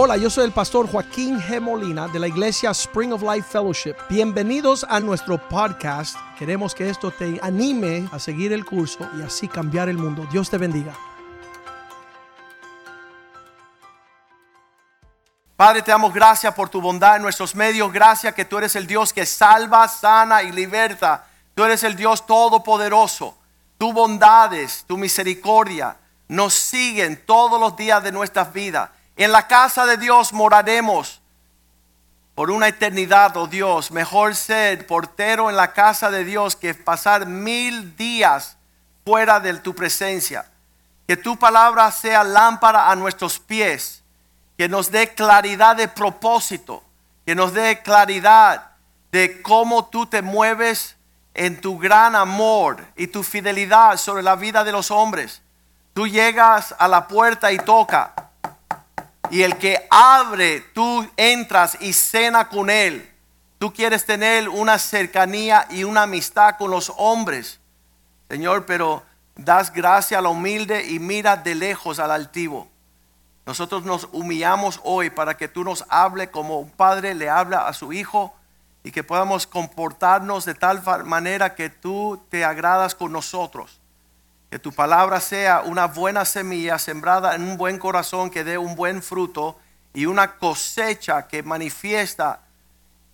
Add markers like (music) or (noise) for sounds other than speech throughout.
Hola, yo soy el pastor Joaquín G. Molina de la iglesia Spring of Life Fellowship. Bienvenidos a nuestro podcast. Queremos que esto te anime a seguir el curso y así cambiar el mundo. Dios te bendiga. Padre, te damos gracias por tu bondad en nuestros medios. Gracias que tú eres el Dios que salva, sana y liberta. Tú eres el Dios todopoderoso. Tu bondades, tu misericordia nos siguen todos los días de nuestras vidas. En la casa de Dios moraremos por una eternidad, oh Dios. Mejor ser portero en la casa de Dios que pasar mil días fuera de tu presencia. Que tu palabra sea lámpara a nuestros pies. Que nos dé claridad de propósito. Que nos dé claridad de cómo tú te mueves en tu gran amor y tu fidelidad sobre la vida de los hombres. Tú llegas a la puerta y toca. Y el que abre, tú entras y cena con él. Tú quieres tener una cercanía y una amistad con los hombres. Señor, pero das gracia al humilde y mira de lejos al altivo. Nosotros nos humillamos hoy para que tú nos hable como un padre le habla a su hijo y que podamos comportarnos de tal manera que tú te agradas con nosotros. Que tu palabra sea una buena semilla sembrada en un buen corazón que dé un buen fruto y una cosecha que manifiesta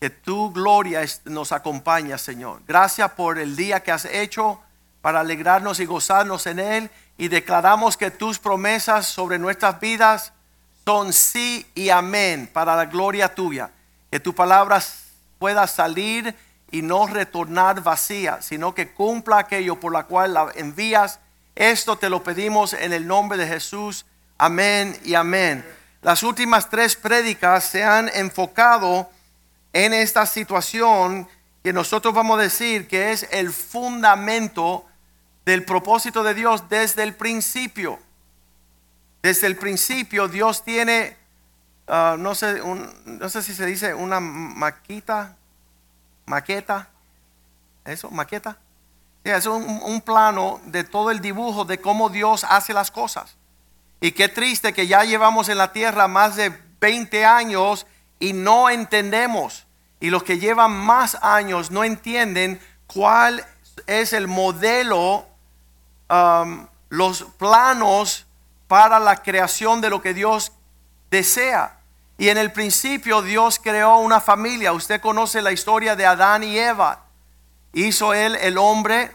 que tu gloria nos acompaña, Señor. Gracias por el día que has hecho para alegrarnos y gozarnos en él y declaramos que tus promesas sobre nuestras vidas son sí y amén para la gloria tuya. Que tu palabra pueda salir y no retornar vacía, sino que cumpla aquello por la cual la envías. Esto te lo pedimos en el nombre de Jesús. Amén y amén. Las últimas tres prédicas se han enfocado en esta situación que nosotros vamos a decir que es el fundamento del propósito de Dios desde el principio. Desde el principio Dios tiene Ah, no, sé, no sé si se dice una maquita, maqueta, eso, maqueta. Es un, plano de todo el dibujo de cómo Dios hace las cosas. Y qué triste que ya llevamos en la tierra más de 20 años y no entendemos. Y los que llevan más años no entienden cuál es el modelo, um, los planos para la creación de lo que Dios desea. Y en el principio Dios creó una familia. Usted conoce la historia de Adán y Eva. Hizo él el hombre.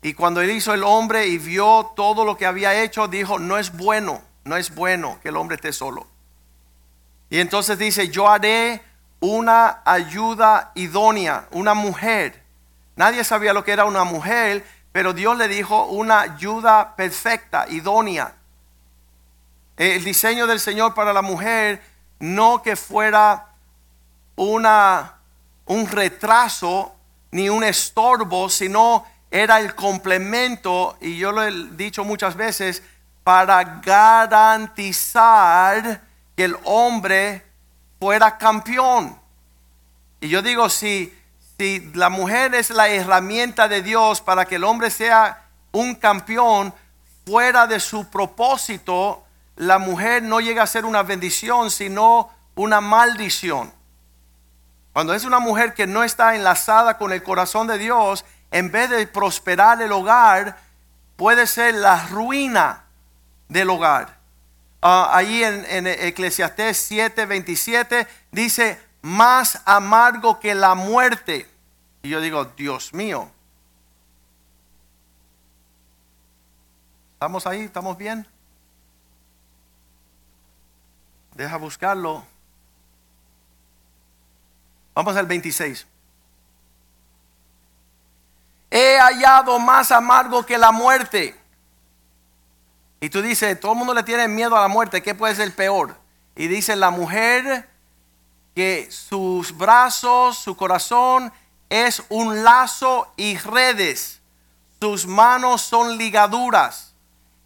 Y cuando él hizo el hombre y vio todo lo que había hecho, dijo, no es bueno, no es bueno que el hombre esté solo. Y entonces dice, yo haré una ayuda idónea, una mujer. Nadie sabía lo que era una mujer, pero Dios le dijo una ayuda perfecta, idónea. El diseño del Señor para la mujer no que fuera una, un retraso ni un estorbo, sino era el complemento, y yo lo he dicho muchas veces, para garantizar que el hombre fuera campeón. Y yo digo, si, si la mujer es la herramienta de Dios para que el hombre sea un campeón, fuera de su propósito, la mujer no llega a ser una bendición, sino una maldición. Cuando es una mujer que no está enlazada con el corazón de Dios, en vez de prosperar el hogar, puede ser la ruina del hogar. Ah, ahí en, en Eclesiastés 7, 27 dice, más amargo que la muerte. Y yo digo, Dios mío. ¿Estamos ahí? ¿Estamos bien? Deja buscarlo. Vamos al 26. He hallado más amargo que la muerte. Y tú dices, todo el mundo le tiene miedo a la muerte, ¿qué puede ser peor? Y dice la mujer que sus brazos, su corazón es un lazo y redes. Sus manos son ligaduras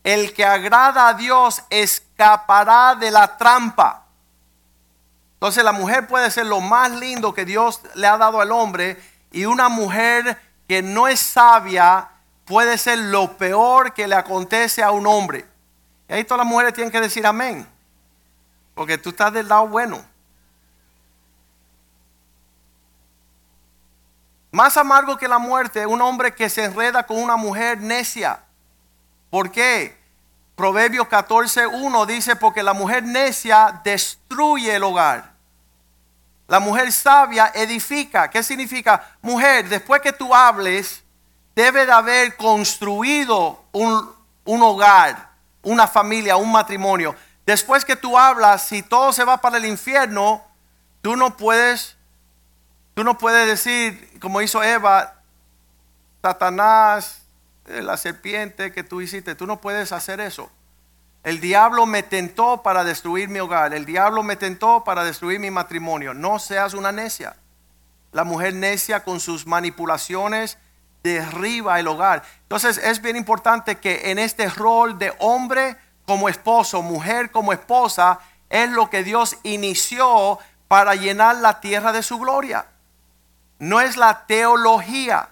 el que agrada a Dios escapará de la trampa. Entonces la mujer puede ser lo más lindo que Dios le ha dado al hombre y una mujer que no es sabia puede ser lo peor que le acontece a un hombre. Y ahí todas las mujeres tienen que decir amén. Porque tú estás del lado bueno. Más amargo que la muerte, un hombre que se enreda con una mujer necia. ¿Por qué? Proverbios 14.1 dice, porque la mujer necia destruye el hogar. La mujer sabia edifica. ¿Qué significa? Mujer, después que tú hables, debe de haber construido un, un hogar, una familia, un matrimonio. Después que tú hablas, si todo se va para el infierno, tú no puedes, tú no puedes decir, como hizo Eva, Satanás, la serpiente que tú hiciste, tú no puedes hacer eso. El diablo me tentó para destruir mi hogar. El diablo me tentó para destruir mi matrimonio. No seas una necia. La mujer necia con sus manipulaciones derriba el hogar. Entonces es bien importante que en este rol de hombre como esposo, mujer como esposa, es lo que Dios inició para llenar la tierra de su gloria. No es la teología,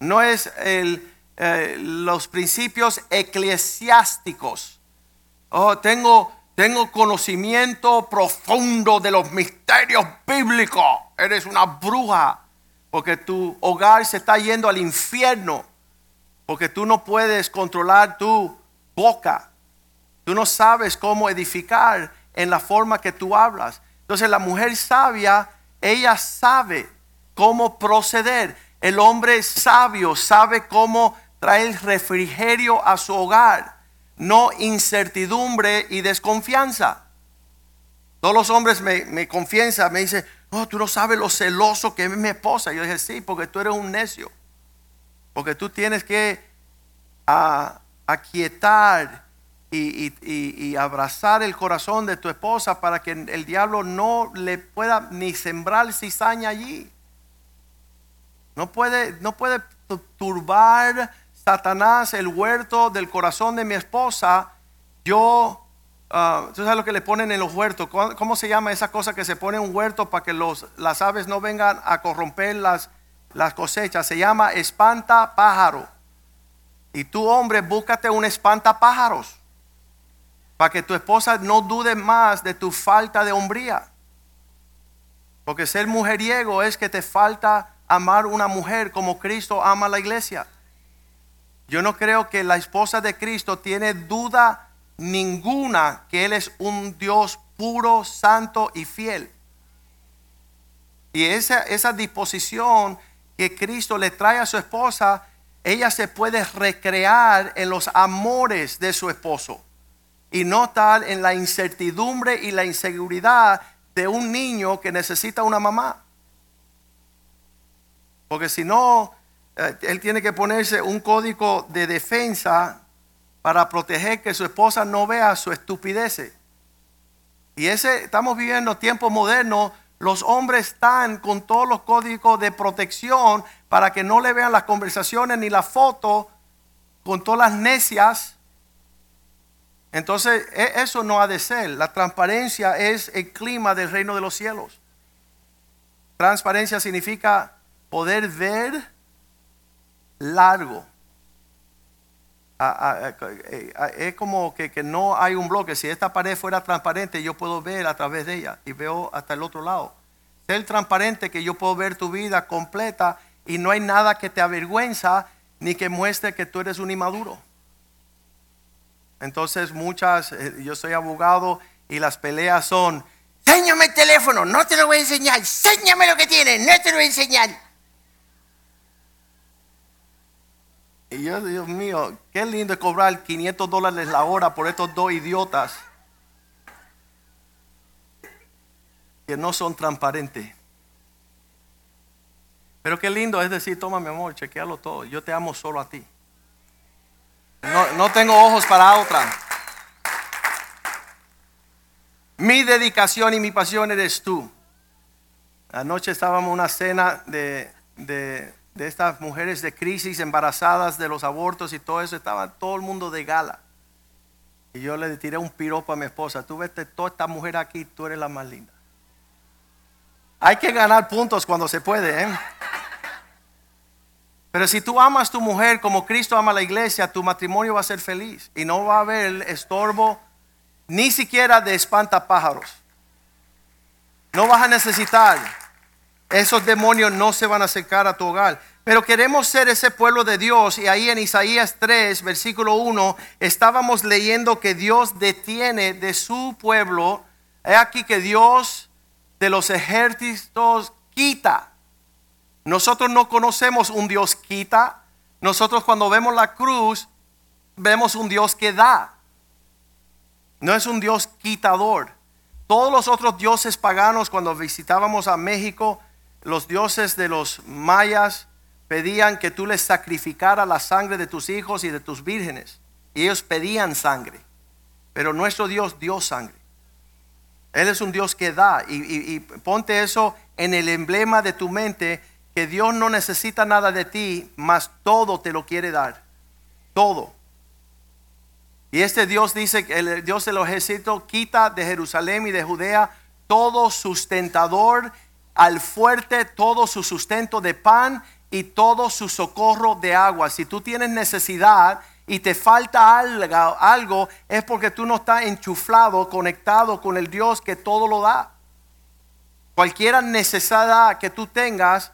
no es el, eh, los principios eclesiásticos. Oh, tengo, tengo conocimiento profundo de los misterios bíblicos. Eres una bruja porque tu hogar se está yendo al infierno. Porque tú no puedes controlar tu boca. Tú no sabes cómo edificar en la forma que tú hablas. Entonces la mujer sabia, ella sabe cómo proceder. El hombre sabio sabe cómo traer refrigerio a su hogar, no incertidumbre y desconfianza. Todos los hombres me, me me dicen, no, tú no sabes lo celoso que es mi esposa. Yo dije, sí, porque tú eres un necio. Porque tú tienes que aquietar y, y, abrazar el corazón de tu esposa para que el diablo no le pueda ni sembrar cizaña allí. No puede, no puede turbar Satanás el huerto del corazón de mi esposa, yo, uh, ¿tú sabes lo que le ponen en los huertos? ¿Cómo, se llama esa cosa que se pone en un huerto para que las aves no vengan a corromper las, las cosechas? Se llama espanta pájaro. Y tú, hombre, búscate un espanta pájaros para que tu esposa no dude más de tu falta de hombría. Porque ser mujeriego es que te falta amar una mujer como Cristo ama a la iglesia. Yo no creo que la esposa de Cristo tiene duda ninguna que Él es un Dios puro, santo y fiel. Y esa, disposición que Cristo le trae a su esposa, ella se puede recrear en los amores de su esposo y no tal en la incertidumbre y la inseguridad de un niño que necesita una mamá. Porque si no, él tiene que ponerse un código de defensa para proteger que su esposa no vea su estupidez. Y ese, estamos viviendo tiempos modernos, los hombres están con todos los códigos de protección para que no le vean las conversaciones ni la foto con todas las necias. Entonces, e, eso no ha de ser. La transparencia es el clima del reino de los cielos. Transparencia significa poder ver largo. Eh, es como que, no hay un bloque. Si esta pared fuera transparente, yo puedo ver a través de ella y veo hasta el otro lado. Ser transparente que yo puedo ver tu vida completa y no hay nada que te avergüenza ni que muestre que tú eres un inmaduro. Entonces muchas, eh, yo soy abogado y las peleas son, enséñame el teléfono, no te lo voy a enseñar, enséñame lo que tienes, no te lo voy a enseñar. Y yo, Dios mío, qué lindo es cobrar 500 dólares la hora por estos dos idiotas que no son transparentes. Pero qué lindo es decir, toma mi amor, chequealo todo. Yo te amo solo a ti. No, no tengo ojos para otra. Mi dedicación y mi pasión eres tú. Anoche estábamos en una cena de, de de estas mujeres de crisis, embarazadas de los abortos y todo eso, estaba todo el mundo de gala. Y yo le tiré un piropo a mi esposa, tú vete toda esta mujer aquí, tú eres la más linda. Hay que ganar puntos cuando se puede, ¿eh? Pero si tú amas a tu mujer como Cristo ama a la iglesia, tu matrimonio va a ser feliz y no va a haber estorbo ni siquiera de espantapájaros. No vas a necesitar. Esos demonios no se van a acercar a tu hogar. Pero queremos ser ese pueblo de Dios. Y ahí en Isaías 3, versículo 1, estábamos leyendo que Dios detiene de su pueblo. He aquí que Dios de los ejércitos quita. Nosotros no conocemos un Dios quita. Nosotros cuando vemos la cruz, vemos un Dios que da. No es un Dios quitador. Todos los otros dioses paganos, cuando visitábamos a México, los dioses de los mayas pedían que tú les sacrificara la sangre de tus hijos y de tus vírgenes. Y ellos pedían sangre. Pero nuestro Dios dio sangre. Él es un Dios que da. Y, ponte eso en el emblema de tu mente, que Dios no necesita nada de ti, mas todo te lo quiere dar. Todo. Y este Dios dice el Dios de los ejércitos quita de Jerusalén y de Judea todo sustentador al fuerte, todo su sustento de pan y todo su socorro de agua. Si tú tienes necesidad y te falta algo, algo es porque tú no estás enchuflado, conectado con el Dios que todo lo da. Cualquier necesidad que tú tengas,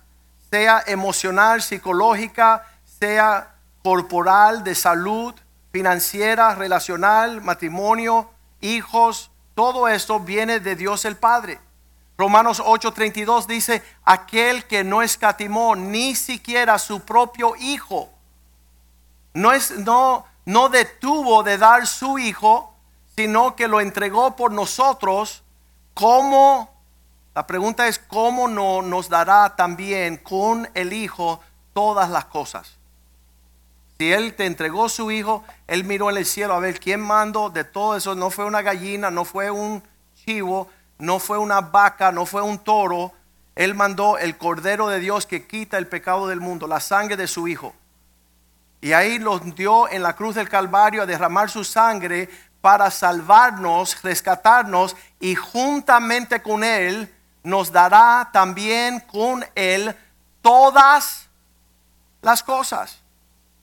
sea emocional, psicológica, sea corporal, de salud, financiera, relacional, matrimonio, hijos, todo esto viene de Dios el Padre. Romanos 8:32 dice, aquel que no escatimó ni siquiera su propio hijo, no, es, no, no detuvo de dar su hijo, sino que lo entregó por nosotros, ¿cómo? La pregunta es, ¿cómo no nos dará también con el hijo todas las cosas? Si Él te entregó su hijo, Él miró en el cielo a ver quién mandó de todo eso. No fue una gallina, no fue un chivo, no fue una vaca, no fue un toro. Él mandó el Cordero de Dios que quita el pecado del mundo, la sangre de su hijo. Y ahí los dio en la cruz del Calvario a derramar su sangre para salvarnos, rescatarnos y juntamente con Él nos dará también con Él todas las cosas.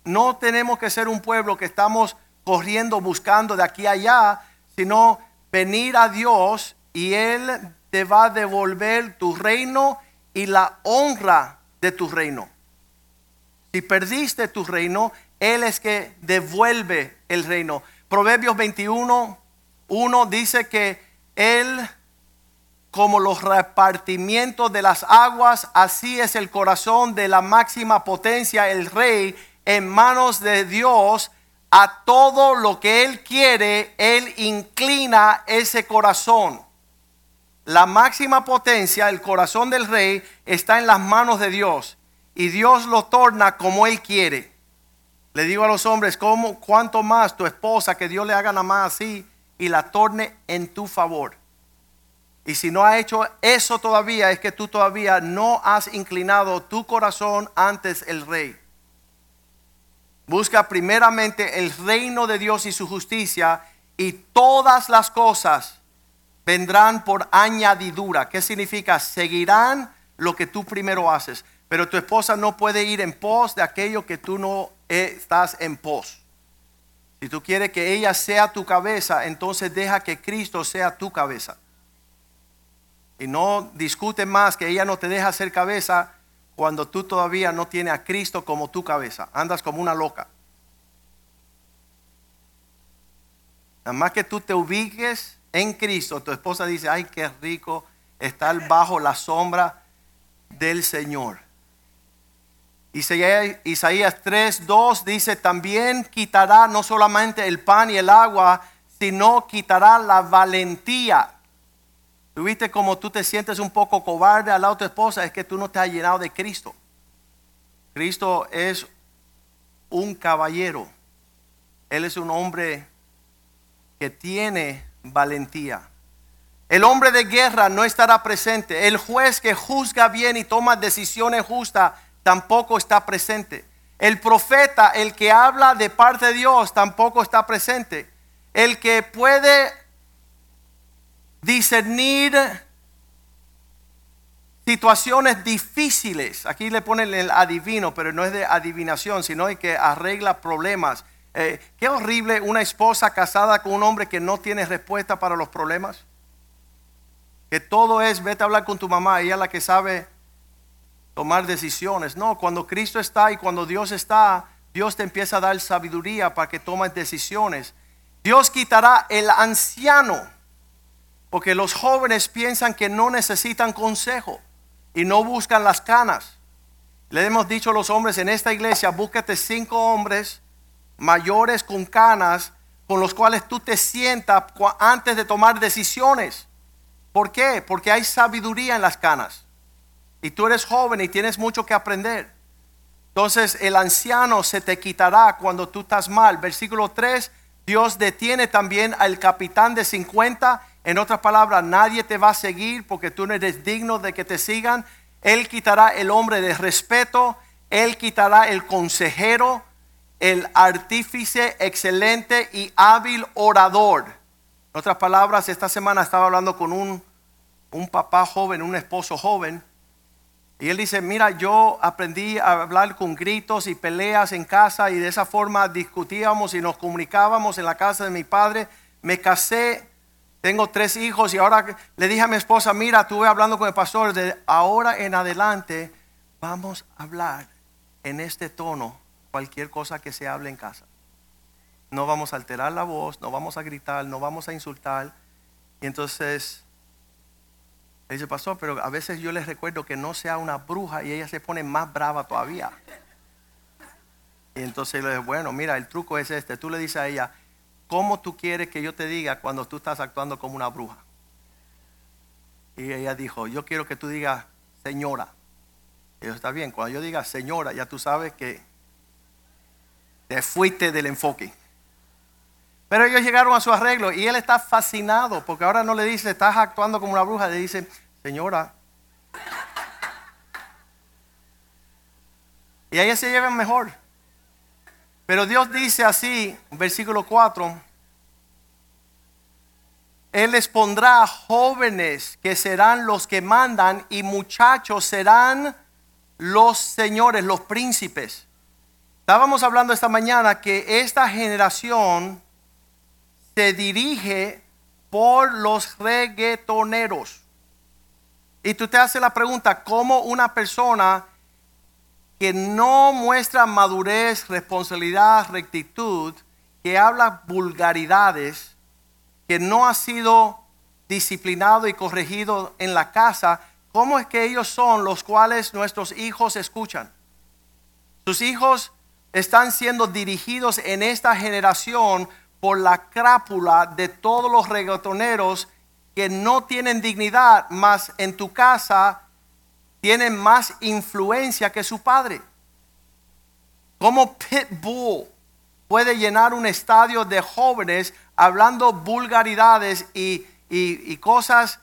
No tenemos que ser un pueblo que estamos corriendo buscando de aquí a allá, sino venir a Dios y Él te va a devolver tu reino y la honra de tu reino. Si perdiste tu reino, Él es que devuelve el reino. Proverbios 21, 1 dice que Él, como los repartimientos de las aguas, así es el corazón de la máxima potencia, el rey en manos de Dios, a todo lo que Él quiere, Él inclina ese corazón. La máxima potencia, el corazón del rey, está en las manos de Dios. Y Dios lo torna como Él quiere. Le digo a los hombres, ¿cómo, ¿cuánto más tu esposa que Dios le haga nada más así y la torne en tu favor? Y si no ha hecho eso todavía, es que tú todavía no has inclinado tu corazón antes el rey. Busca primeramente el reino de Dios y su justicia y todas las cosas vendrán por añadidura. ¿Qué significa? Seguirán lo que tú primero haces. Pero tu esposa no puede ir en pos de aquello que tú no estás en pos. Si tú quieres que ella sea tu cabeza, entonces deja que Cristo sea tu cabeza. Y no discute más que ella no te deja ser cabeza cuando tú todavía no tienes a Cristo como tu cabeza. Andas como una loca. Nada más que tú te ubiques en Cristo, tu esposa dice, ay, qué rico estar bajo la sombra del Señor. Isaías 3, 2 dice, también quitará no solamente el pan y el agua, sino quitará la valentía Tú viste como tú te sientes un poco cobarde al lado de tu esposa, es que tú no te has llenado de Cristo. Cristo es un caballero. Él es un hombre que tiene valentía. El hombre de guerra no estará presente. El juez que juzga bien y toma decisiones justas tampoco está presente. El profeta, el que habla de parte de Dios, tampoco está presente. El que puede discernir situaciones difíciles. Aquí le ponen el adivino, pero no es de adivinación, sino que arregla problemas. Eh, qué horrible una esposa casada con un hombre que no tiene respuesta para los problemas. Que todo es, vete a hablar con tu mamá, ella es la que sabe tomar decisiones. No, cuando Cristo está y cuando Dios está, Dios te empieza a dar sabiduría para que tomes decisiones. Dios quitará el anciano, porque los jóvenes piensan que no necesitan consejo y no buscan las canas. Le hemos dicho a los hombres en esta iglesia, búscate cinco hombres mayores con canas con los cuales tú te sientas antes de tomar decisiones. ¿Por qué? Porque hay sabiduría en las canas. Y tú eres joven y tienes mucho que aprender. Entonces el anciano se te quitará cuando tú estás mal. Versículo 3, Dios detiene también al capitán de 50. En otras palabras, nadie te va a seguir porque tú no eres digno de que te sigan. Él quitará el hombre de respeto. Él quitará el consejero, el artífice excelente y hábil orador. En otras palabras, esta semana estaba hablando con un, un papá joven, un esposo joven y él dice, mira, yo aprendí a hablar con gritos y peleas en casa y de esa forma discutíamos y nos comunicábamos en la casa de mi padre. Me casé, tengo tres hijos y ahora le dije a mi esposa, mira, estuve hablando con el pastor, de ahora en adelante vamos a hablar en este tono cualquier cosa que se hable en casa. No vamos a alterar la voz, no vamos a gritar, no vamos a insultar. Y entonces dice, pastor, pero a veces yo les recuerdo que no sea una bruja y ella se pone más brava todavía. Y entonces le dice, bueno, mira, el truco es este. Tú le dices a ella, ¿cómo tú quieres que yo te diga cuando tú estás actuando como una bruja? Y ella dijo, yo quiero que tú digas, señora. Y yo, está bien, cuando yo diga señora, ya tú sabes que te fuiste del enfoque. Pero ellos llegaron a su arreglo y él está fascinado porque ahora no le dice, estás actuando como una bruja, le dice, señora. Y ahí se llevan mejor. Pero Dios dice así, versículo 4, Él les pondrá jóvenes que serán los que mandan y muchachos serán los señores, los príncipes. Estábamos hablando esta mañana que esta generación se dirige por los reggaetoneros. Y tú te haces la pregunta, ¿cómo una persona que no muestra madurez, responsabilidad, rectitud, que habla vulgaridades, que no ha sido disciplinado y corregido en la casa, ¿cómo es que ellos son los cuales nuestros hijos escuchan? Sus hijos están siendo dirigidos en esta generación por la crápula de todos los reggaetoneros que no tienen dignidad, más en tu casa tienen más influencia que su padre. ¿Cómo Pitbull puede llenar un estadio de jóvenes hablando vulgaridades y, y cosas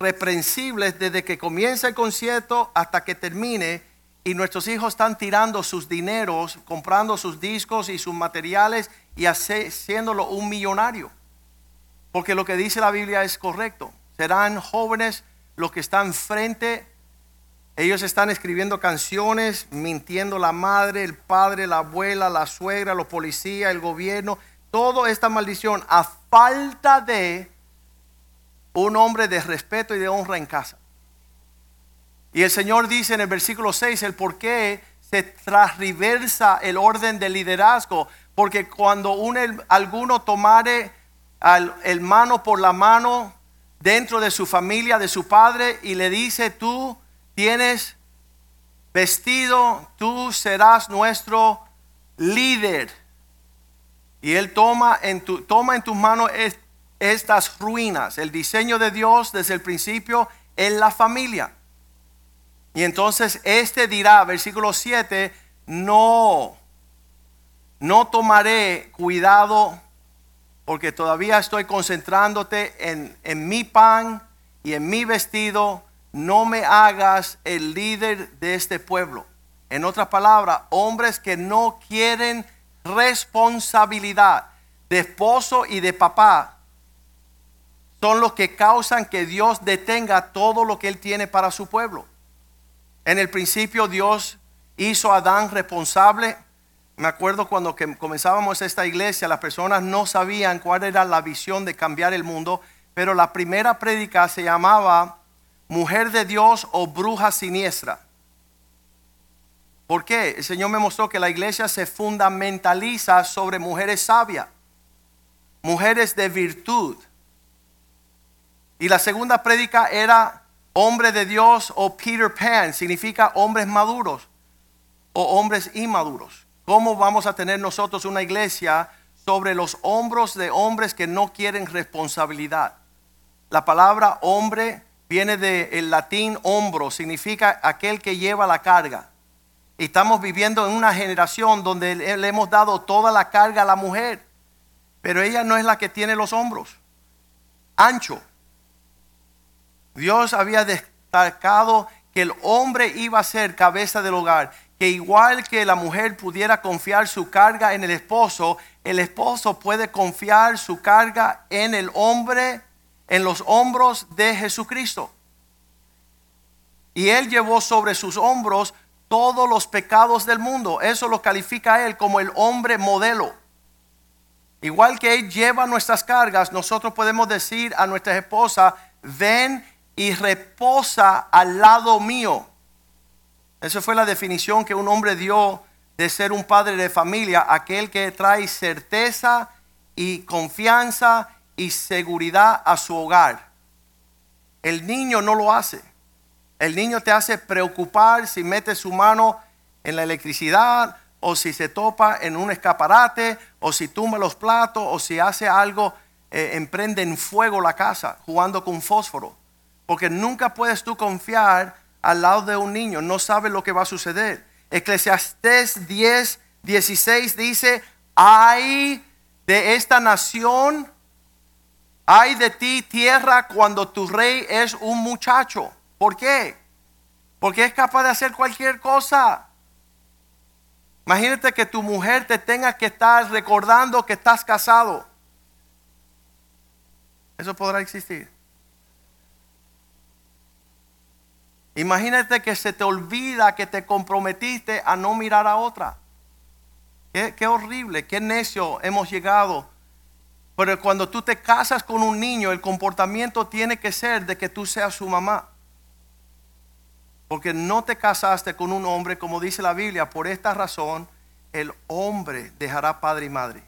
reprensibles desde que comienza el concierto hasta que termine? Y nuestros hijos están tirando sus dineros, comprando sus discos y sus materiales y haciéndolo un millonario. Porque lo que dice la Biblia es correcto. Serán jóvenes los que están frente. Ellos están escribiendo canciones, mintiendo la madre, el padre, la abuela, la suegra, los policías, el gobierno. Toda esta maldición a falta de un hombre de respeto y de honra en casa. Y el Señor dice en el versículo 6 el por qué se transversa el orden del liderazgo. Porque cuando un, alguno tomare al hermano por la mano dentro de su familia, de su padre, y le dice, tú tienes vestido, tú serás nuestro líder. Y él toma en, tu, toma en tus manos estas ruinas. El diseño de Dios desde el principio en la familia. Y entonces este dirá, versículo 7, no, no tomaré cuidado porque todavía estoy concentrándote en, en mi pan y en mi vestido. No me hagas el líder de este pueblo. En otras palabras, hombres que no quieren responsabilidad de esposo y de papá son los que causan que Dios detenga todo lo que Él tiene para su pueblo. En el principio Dios hizo a Adán responsable Me acuerdo cuando que comenzábamos esta iglesia, las personas no sabían cuál era la visión de cambiar el mundo, pero la primera prédica se llamaba Mujer de Dios o Bruja Siniestra. ¿Por qué? El Señor me mostró que la iglesia se fundamentaliza sobre mujeres sabias, mujeres de virtud. Y la segunda prédica era hombre de Dios o Peter Pan, significa hombres maduros o hombres inmaduros. ¿Cómo vamos a tener nosotros una iglesia sobre los hombros de hombres que no quieren responsabilidad? La palabra hombre viene del latín hombro, significa aquel que lleva la carga. Estamos viviendo en una generación donde le hemos dado toda la carga a la mujer, pero ella no es la que tiene los hombros. Ancho. Dios había destacado que el hombre iba a ser cabeza del hogar que igual que la mujer pudiera confiar su carga en el esposo, el esposo puede confiar su carga en el hombre, en los hombros de Jesucristo. Y él llevó sobre sus hombros todos los pecados del mundo. Eso lo califica a él como el hombre modelo. Igual que él lleva nuestras cargas, nosotros podemos decir a nuestra esposa, ven y reposa al lado mío. Esa fue la definición que un hombre dio de ser un padre de familia, aquel que trae certeza y confianza y seguridad a su hogar. El niño no lo hace. El niño te hace preocupar si mete su mano en la electricidad o si se topa en un escaparate o si tumba los platos o si hace algo, eh, emprende en fuego la casa jugando con fósforo. Porque nunca puedes tú confiar al lado de un niño, no sabe lo que va a suceder. Eclesiastés 10, 16 dice, hay de esta nación, hay de ti tierra cuando tu rey es un muchacho. ¿Por qué? Porque es capaz de hacer cualquier cosa. Imagínate que tu mujer te tenga que estar recordando que estás casado. Eso podrá existir. Imagínate que se te olvida que te comprometiste a no mirar a otra. Qué, horrible, qué necio hemos llegado. Pero cuando tú te casas con un niño, el comportamiento tiene que ser de que tú seas su mamá. Porque no te casaste con un hombre, como dice la Biblia, por esta razón el hombre dejará padre y madre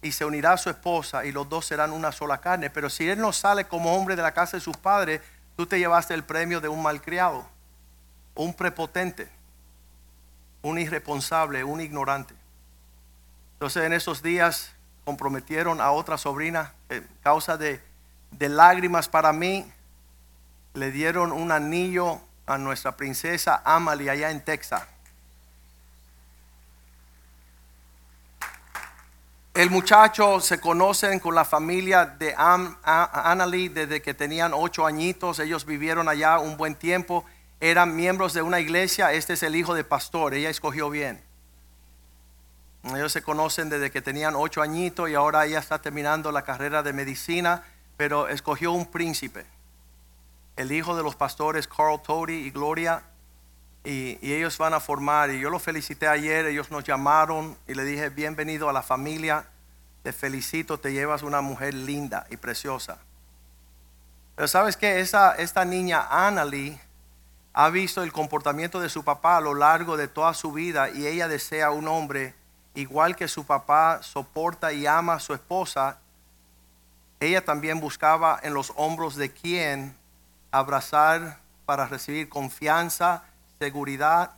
y se unirá a su esposa y los dos serán una sola carne. Pero si él no sale como hombre de la casa de sus padres, tú te llevaste el premio de un malcriado, un prepotente, un irresponsable, un ignorante. Entonces en esos días comprometieron a otra sobrina, en causa de, de lágrimas para mí, le dieron un anillo a nuestra princesa Amalie allá en Texas. El muchacho se conocen con la familia de Annalie desde que tenían ocho añitos. Ellos vivieron allá un buen tiempo. Eran miembros de una iglesia. Este es el hijo de pastor. Ella escogió bien. Ellos se conocen desde que tenían ocho añitos y ahora ella está terminando la carrera de medicina, pero escogió un príncipe. El hijo de los pastores Carl Toady y Gloria. Y, ellos van a formar. Y yo los felicité ayer, ellos nos llamaron y le dije, bienvenido a la familia, te felicito, te llevas una mujer linda y preciosa. Pero sabes que esta niña Annalie ha visto el comportamiento de su papá a lo largo de toda su vida y ella desea un hombre igual que su papá soporta y ama a su esposa. Ella también buscaba en los hombros de quien abrazar para recibir confianza seguridad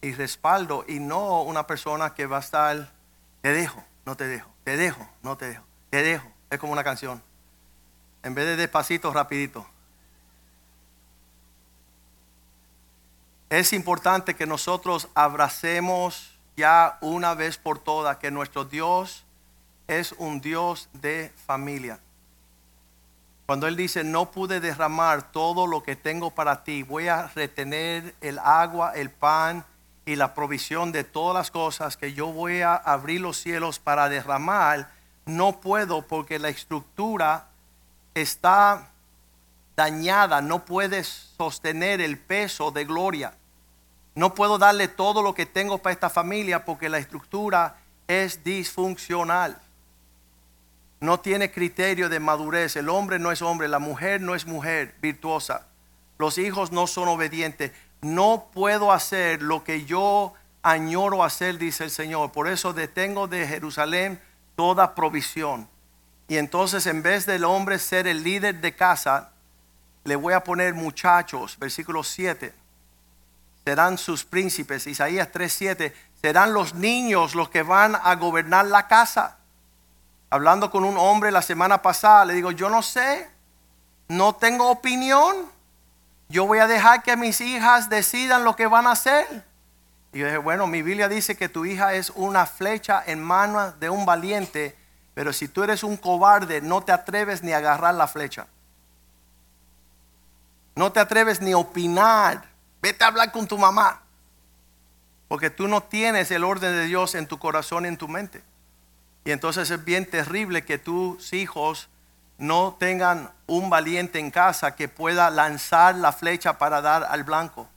y respaldo y no una persona que va a estar, te dejo, no te dejo, te dejo, no te dejo, te dejo. Es como una canción. En vez de despacito, rapidito. Es importante que nosotros abracemos ya una vez por todas que nuestro Dios es un Dios de familia. Cuando Él dice, no pude derramar todo lo que tengo para ti, voy a retener el agua, el pan y la provisión de todas las cosas que yo voy a abrir los cielos para derramar, no puedo porque la estructura está dañada, no puede sostener el peso de gloria. No puedo darle todo lo que tengo para esta familia porque la estructura es disfuncional. No tiene criterio de madurez. El hombre no es hombre, la mujer no es mujer virtuosa. Los hijos no son obedientes. No puedo hacer lo que yo añoro hacer, dice el Señor. Por eso detengo de Jerusalén toda provisión. Y entonces en vez del hombre ser el líder de casa, le voy a poner muchachos, versículo 7. Serán sus príncipes, Isaías 3:7. Serán los niños los que van a gobernar la casa. Hablando con un hombre la semana pasada, le digo, yo no sé, no tengo opinión. Yo voy a dejar que mis hijas decidan lo que van a hacer. Y yo dije, bueno, mi Biblia dice que tu hija es una flecha en manos de un valiente, pero si tú eres un cobarde, no te atreves ni a agarrar la flecha. No te atreves ni a opinar. Vete a hablar con tu mamá. Porque tú no tienes el orden de Dios en tu corazón y en tu mente. Y entonces es bien terrible que tus hijos no tengan un valiente en casa que pueda lanzar la flecha para dar al blanco.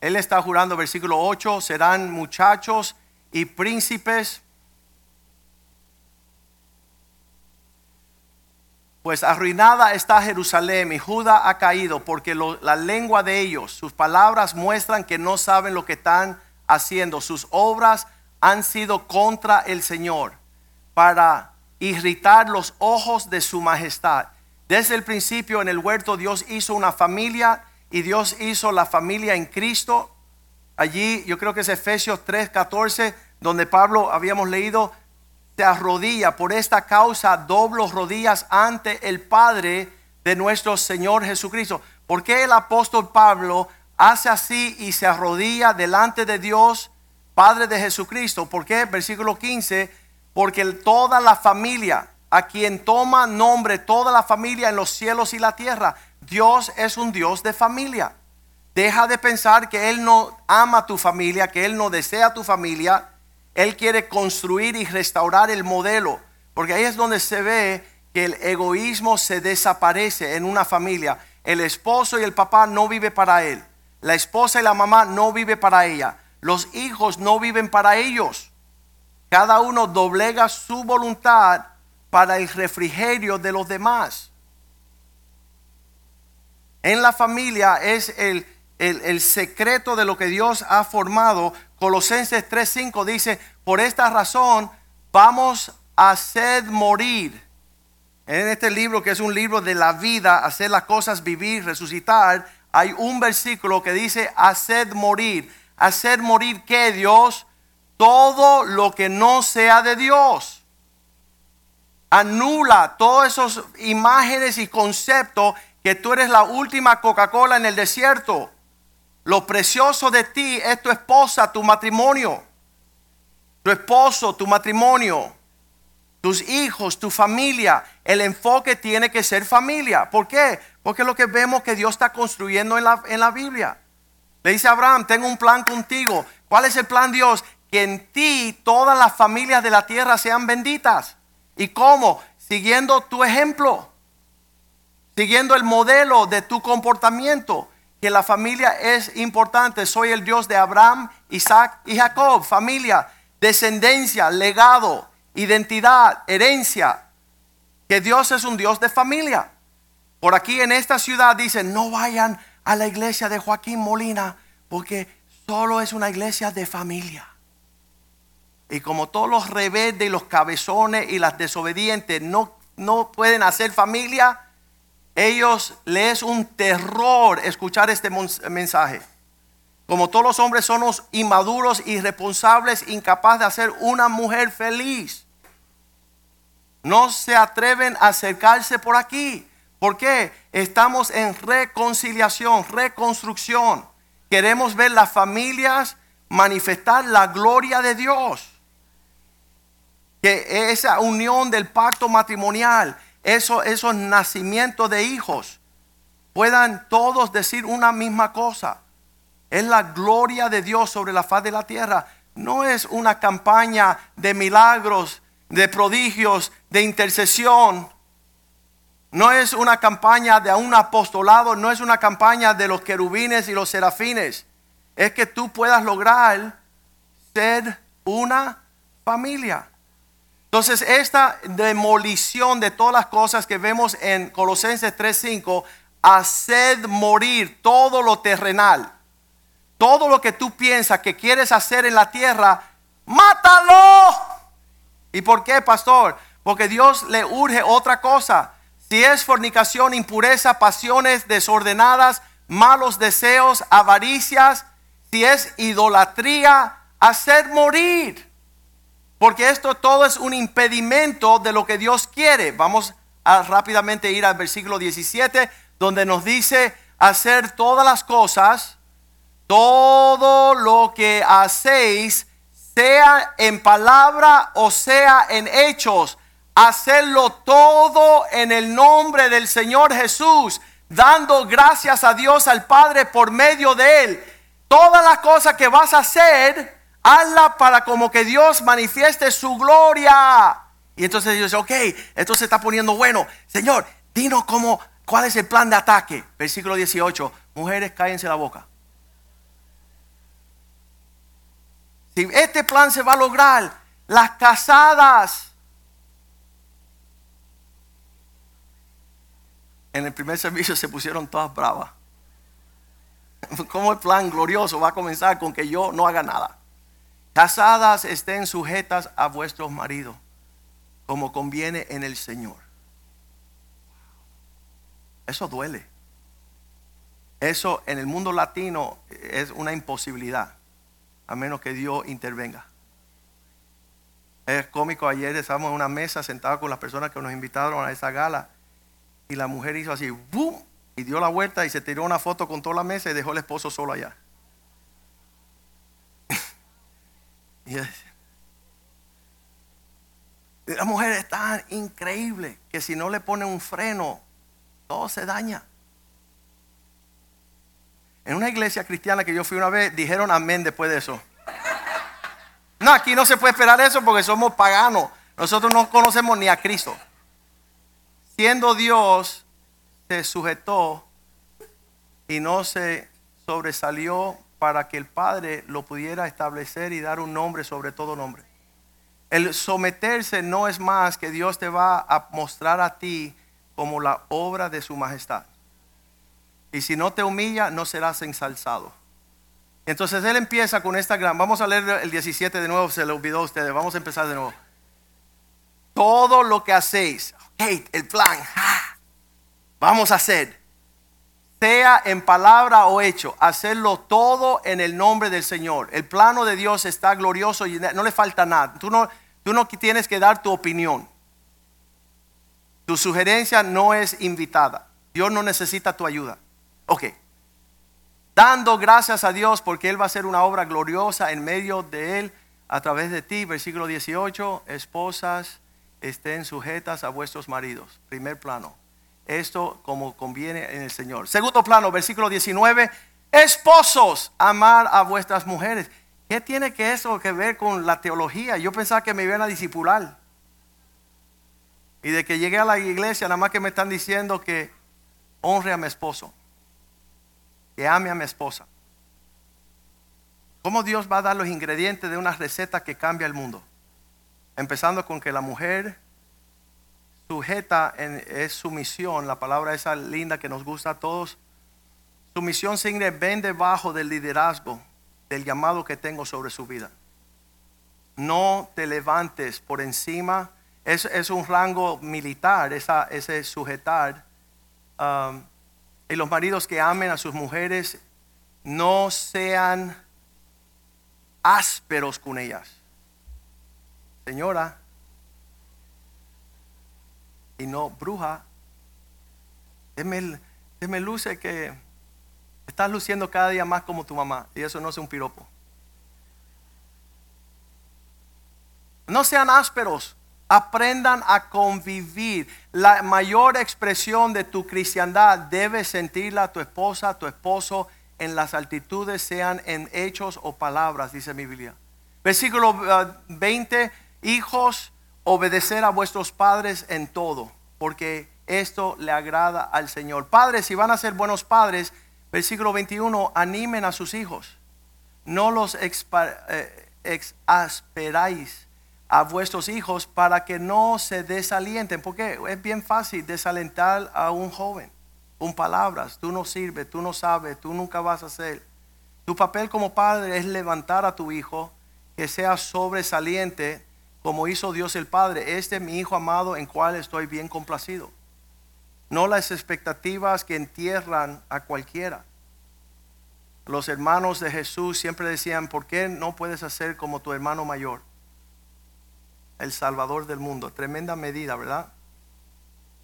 Él está jurando, versículo 8, serán muchachos y príncipes. Pues arruinada está Jerusalén y Judá ha caído porque la lengua de ellos, sus palabras muestran que no saben lo que están haciendo. Sus obras han sido contra el Señor para irritar los ojos de su majestad. Desde el principio en el huerto Dios hizo una familia y Dios hizo la familia en Cristo. Allí yo creo que es Efesios 3:14, donde Pablo habíamos leído, se arrodilla por esta causa, doblo rodillas ante el Padre de nuestro Señor Jesucristo. ¿Por qué el apóstol Pablo hace así y se arrodilla delante de Dios, Padre de Jesucristo? ¿Por qué? Versículo 15, porque toda la familia, a quien toma nombre toda la familia en los cielos y la tierra, Dios es un Dios de familia. Deja de pensar que Él no ama tu familia, que Él no desea tu familia. Él quiere construir y restaurar el modelo. Porque ahí es donde se ve que el egoísmo se desaparece en una familia. El esposo y el papá no vive para él. La esposa y la mamá no vive para ella. Los hijos no viven para ellos. Cada uno doblega su voluntad para el refrigerio de los demás en la familia es el, el, secreto de lo que Dios ha formado. Colosenses 3:5 dice, por esta razón vamos a hacer morir. En este libro que es un libro de la vida, hacer las cosas, vivir, resucitar, hay un versículo que dice, hacer morir. Hacer morir que Dios, todo lo que no sea de Dios. Anula todas esas imágenes y conceptos que tú eres la última Coca-Cola en el desierto. Lo precioso de ti es tu esposa, tu matrimonio. Tu esposo, tu matrimonio. Tus hijos, tu familia. El enfoque tiene que ser familia. ¿Por qué? Porque es lo que vemos que Dios está construyendo en la, en la Biblia. Le dice Abraham, tengo un plan contigo. ¿Cuál es el plan Dios? Que en ti todas las familias de la tierra sean benditas. ¿Y cómo? Siguiendo tu ejemplo siguiendo el modelo de tu comportamiento, que la familia es importante. Soy el Dios de Abraham, Isaac y Jacob, familia, descendencia, legado, identidad, herencia. Que Dios es un Dios de familia. Por aquí en esta ciudad dicen, no vayan a la iglesia de Joaquín Molina, porque solo es una iglesia de familia. Y como todos los rebeldes y los cabezones y las desobedientes no, no pueden hacer familia, ellos les es un terror escuchar este mensaje. Como todos los hombres somos inmaduros, irresponsables, incapaces de hacer una mujer feliz. No se atreven a acercarse por aquí. ¿Por qué? Estamos en reconciliación, reconstrucción. Queremos ver las familias manifestar la gloria de Dios. Que esa unión del pacto matrimonial esos nacimientos de hijos puedan todos decir una misma cosa. Es la gloria de Dios sobre la faz de la tierra. No es una campaña de milagros, de prodigios, de intercesión. No es una campaña de un apostolado, no es una campaña de los querubines y los serafines. Es que tú puedas lograr ser una familia. Entonces, esta demolición de todas las cosas que vemos en Colosenses 3:5, haced morir todo lo terrenal. Todo lo que tú piensas que quieres hacer en la tierra, mátalo. ¿Y por qué, pastor? Porque Dios le urge otra cosa. Si es fornicación, impureza, pasiones desordenadas, malos deseos, avaricias, si es idolatría, hacer morir. Porque esto todo es un impedimento de lo que Dios quiere. Vamos a rápidamente ir al versículo 17, donde nos dice hacer todas las cosas, todo lo que hacéis, sea en palabra o sea en hechos, hacerlo todo en el nombre del Señor Jesús, dando gracias a Dios al Padre por medio de Él. Todas las cosas que vas a hacer, hazla para como que Dios manifieste su gloria. Y entonces Dios dice, ok, esto se está poniendo bueno. Señor, dinos cómo, cuál es el plan de ataque. Versículo 18, mujeres cállense la boca. Si este plan se va a lograr, las casadas, en el primer servicio se pusieron todas bravas. ¿Cómo el plan glorioso va a comenzar con que yo no haga nada? Casadas estén sujetas a vuestros maridos, como conviene en el Señor. Eso duele. Eso en el mundo latino es una imposibilidad, a menos que Dios intervenga. Es cómico, ayer estábamos en una mesa sentados con las personas que nos invitaron a esa gala y la mujer hizo así, ¡boom! Y dio la vuelta y se tiró una foto con toda la mesa y dejó el esposo solo allá. (laughs) la mujer es tan increíble que si no le pone un freno, todo se daña. En una iglesia cristiana que yo fui una vez, dijeron amén después de eso. No, aquí no se puede esperar eso porque somos paganos. Nosotros no conocemos ni a Cristo. Siendo Dios, se sujetó y no se sobresalió para que el Padre lo pudiera establecer y dar un nombre sobre todo nombre. El someterse no es más que Dios te va a mostrar a ti como la obra de su majestad. Y si no te humilla, no serás ensalzado. Entonces él empieza con esta gran. Vamos a leer el 17 de nuevo, se le olvidó a ustedes. Vamos a empezar de nuevo. Todo lo que hacéis, el plan, vamos a hacer, sea en palabra o hecho, hacerlo todo en el nombre del Señor. El plano de Dios está glorioso y no le falta nada. Tú no, tú no tienes que dar tu opinión. Tu sugerencia no es invitada. Dios no necesita tu ayuda. Ok. Dando gracias a Dios porque Él va a hacer una obra gloriosa en medio de Él a través de ti. Versículo 18. Esposas estén sujetas a vuestros maridos. Primer plano. Esto como conviene en el Señor. Segundo plano, versículo 19. Esposos, amar a vuestras mujeres. ¿Qué tiene que eso que ver con la teología? Yo pensaba que me iban a disipular. Y de que llegué a la iglesia, nada más que me están diciendo que honre a mi esposo. Que ame a mi esposa. ¿Cómo Dios va a dar los ingredientes de una receta que cambia el mundo? Empezando con que la mujer sujeta en, es sumisión, la palabra esa linda que nos gusta a todos. Sumisión significa ven debajo del liderazgo, del llamado que tengo sobre su vida. No te levantes por encima. Es, es un rango militar, esa, ese sujetar. Um, y los maridos que amen a sus mujeres no sean ásperos con ellas. Señora, y no bruja. Déme, luce que estás luciendo cada día más como tu mamá. Y eso no es un piropo. No sean ásperos. Aprendan a convivir. La mayor expresión de tu cristiandad debe sentirla tu esposa, tu esposo, en las altitudes, sean en hechos o palabras, dice mi Biblia. Versículo 20, ah, hijos, obedecer a vuestros padres en todo, porque esto le agrada al Señor. Padres, si van a ser buenos padres, versículo 21, animen a sus hijos. No los eh, exasperáis a vuestros hijos para que no se desalienten, porque es bien fácil desalentar a un joven con palabras, tú no sirves, tú no sabes, tú nunca vas a hacer. Tu papel como padre es levantar a tu hijo que sea sobresaliente como hizo Dios el Padre. Este es mi hijo amado en cual estoy bien complacido. No las expectativas que entierran a cualquiera. Los hermanos de Jesús siempre decían, ¿por qué no puedes hacer como tu hermano mayor? El Salvador del mundo. Tremenda medida, ¿verdad?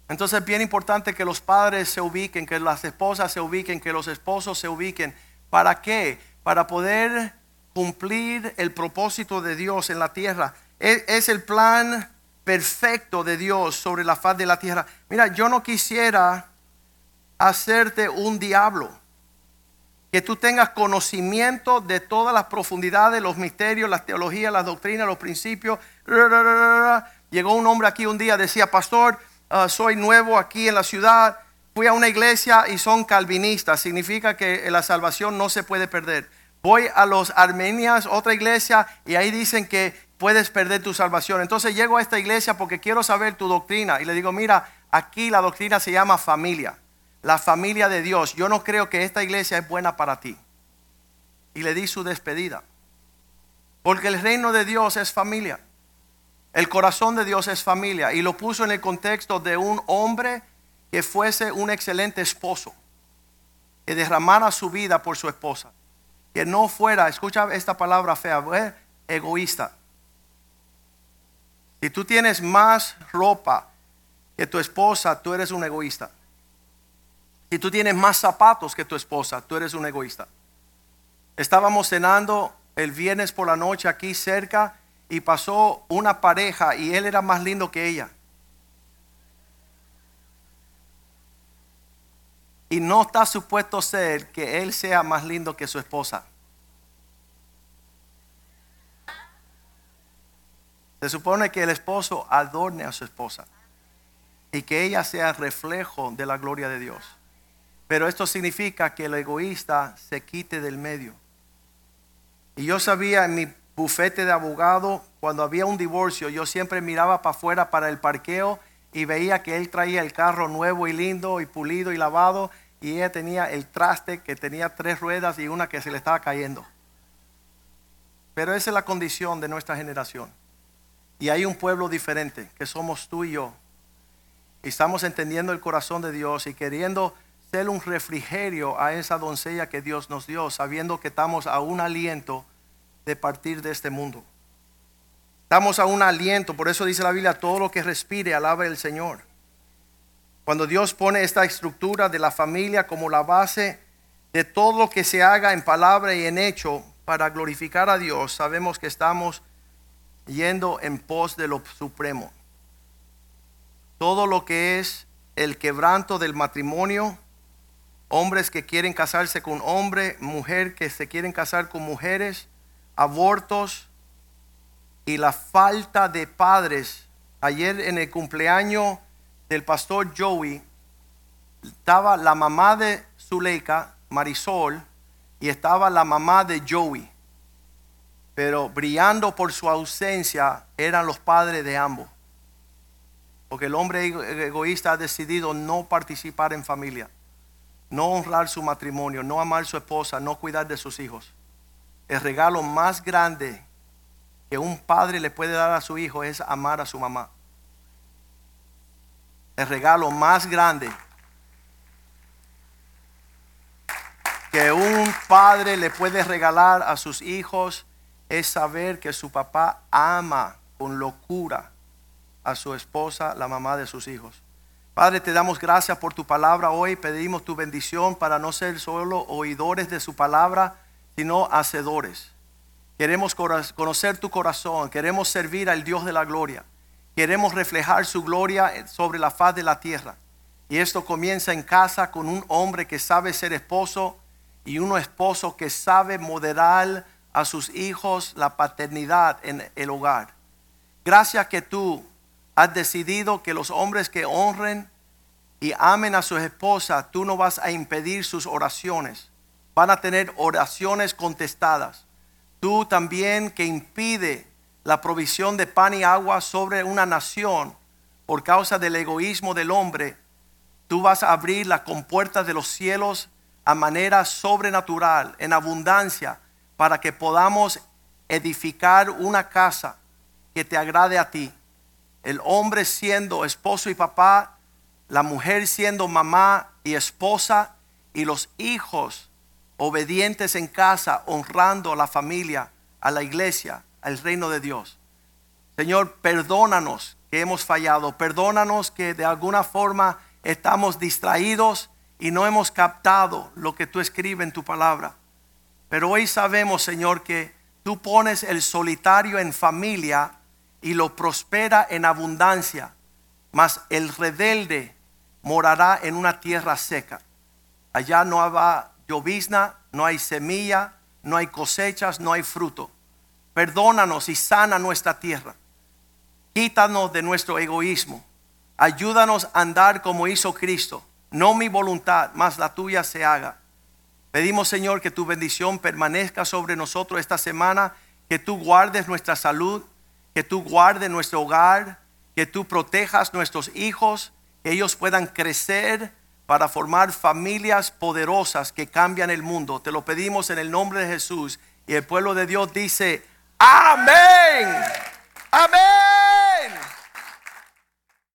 Entonces es bien importante que los padres se ubiquen, que las esposas se ubiquen, que los esposos se ubiquen. ¿Para qué? Para poder cumplir el propósito de Dios en la tierra. Es, el plan perfecto de Dios sobre la faz de la tierra. Mira, yo no quisiera hacerte un diablo. Que tú tengas conocimiento de todas las profundidades, los misterios, las teologías, las doctrinas, los principios. Llegó un hombre aquí un día, decía, pastor, uh, soy nuevo aquí en la ciudad. Fui a una iglesia y son calvinistas. Significa que la salvación no se puede perder. Voy a los armenias, otra iglesia, y ahí dicen que puedes perder tu salvación. Entonces llego a esta iglesia porque quiero saber tu doctrina. Y le digo, mira, aquí la doctrina se llama familia. La familia de Dios. Yo no creo que esta iglesia es buena para ti. Y le di su despedida. Porque el reino de Dios es familia. El corazón de Dios es familia. Y lo puso en el contexto de un hombre que fuese un excelente esposo. Que derramara su vida por su esposa. Que no fuera, escucha esta palabra fea, egoísta. Si tú tienes más ropa que tu esposa, tú eres un egoísta. Si tú tienes más zapatos que tu esposa, tú eres un egoísta. Estábamos cenando el viernes por la noche aquí cerca y pasó una pareja y él era más lindo que ella. Y no está supuesto ser que él sea más lindo que su esposa. Se supone que el esposo adorne a su esposa y que ella sea reflejo de la gloria de Dios. Pero esto significa que el egoísta se quite del medio. Y yo sabía en mi bufete de abogado, cuando había un divorcio, yo siempre miraba para afuera para el parqueo y veía que él traía el carro nuevo y lindo y pulido y lavado y ella tenía el traste que tenía tres ruedas y una que se le estaba cayendo. Pero esa es la condición de nuestra generación. Y hay un pueblo diferente, que somos tú y yo. Y estamos entendiendo el corazón de Dios y queriendo ser un refrigerio a esa doncella que Dios nos dio, sabiendo que estamos a un aliento de partir de este mundo. Estamos a un aliento, por eso dice la Biblia, todo lo que respire, alabe el Señor. Cuando Dios pone esta estructura de la familia como la base de todo lo que se haga en palabra y en hecho para glorificar a Dios, sabemos que estamos yendo en pos de lo supremo. Todo lo que es el quebranto del matrimonio, hombres que quieren casarse con hombre, mujer que se quieren casar con mujeres, abortos y la falta de padres. Ayer en el cumpleaños del pastor Joey estaba la mamá de Zuleika, Marisol, y estaba la mamá de Joey. Pero brillando por su ausencia eran los padres de ambos. Porque el hombre egoísta ha decidido no participar en familia, no honrar su matrimonio, no amar su esposa, no cuidar de sus hijos. El regalo más grande que un padre le puede dar a su hijo es amar a su mamá. El regalo más grande que un padre le puede regalar a sus hijos es saber que su papá ama con locura a su esposa, la mamá de sus hijos. Padre, te damos gracias por tu palabra hoy. Pedimos tu bendición para no ser solo oidores de su palabra, sino hacedores. Queremos conocer tu corazón, queremos servir al Dios de la gloria. Queremos reflejar su gloria sobre la faz de la tierra. Y esto comienza en casa con un hombre que sabe ser esposo y un esposo que sabe moderar a sus hijos la paternidad en el hogar. Gracias que tú has decidido que los hombres que honren y amen a su esposa, tú no vas a impedir sus oraciones. Van a tener oraciones contestadas. Tú también que impide la provisión de pan y agua sobre una nación por causa del egoísmo del hombre, tú vas a abrir las compuertas de los cielos a manera sobrenatural, en abundancia, para que podamos edificar una casa que te agrade a ti. El hombre siendo esposo y papá, la mujer siendo mamá y esposa, y los hijos obedientes en casa, honrando a la familia, a la iglesia, al reino de Dios. Señor, perdónanos que hemos fallado, perdónanos que de alguna forma estamos distraídos y no hemos captado lo que tú escribes en tu palabra. Pero hoy sabemos, Señor, que tú pones el solitario en familia y lo prospera en abundancia, mas el rebelde morará en una tierra seca. Allá no habrá llovizna, no hay semilla, no hay cosechas, no hay fruto. Perdónanos y sana nuestra tierra. Quítanos de nuestro egoísmo. Ayúdanos a andar como hizo Cristo no mi voluntad, mas la tuya se haga. Pedimos, Señor, que tu bendición permanezca sobre nosotros esta semana, que tú guardes nuestra salud, que tú guardes nuestro hogar, que tú protejas nuestros hijos, que ellos puedan crecer para formar familias poderosas que cambian el mundo. Te lo pedimos en el nombre de Jesús. Y el pueblo de Dios dice, amén. Amén.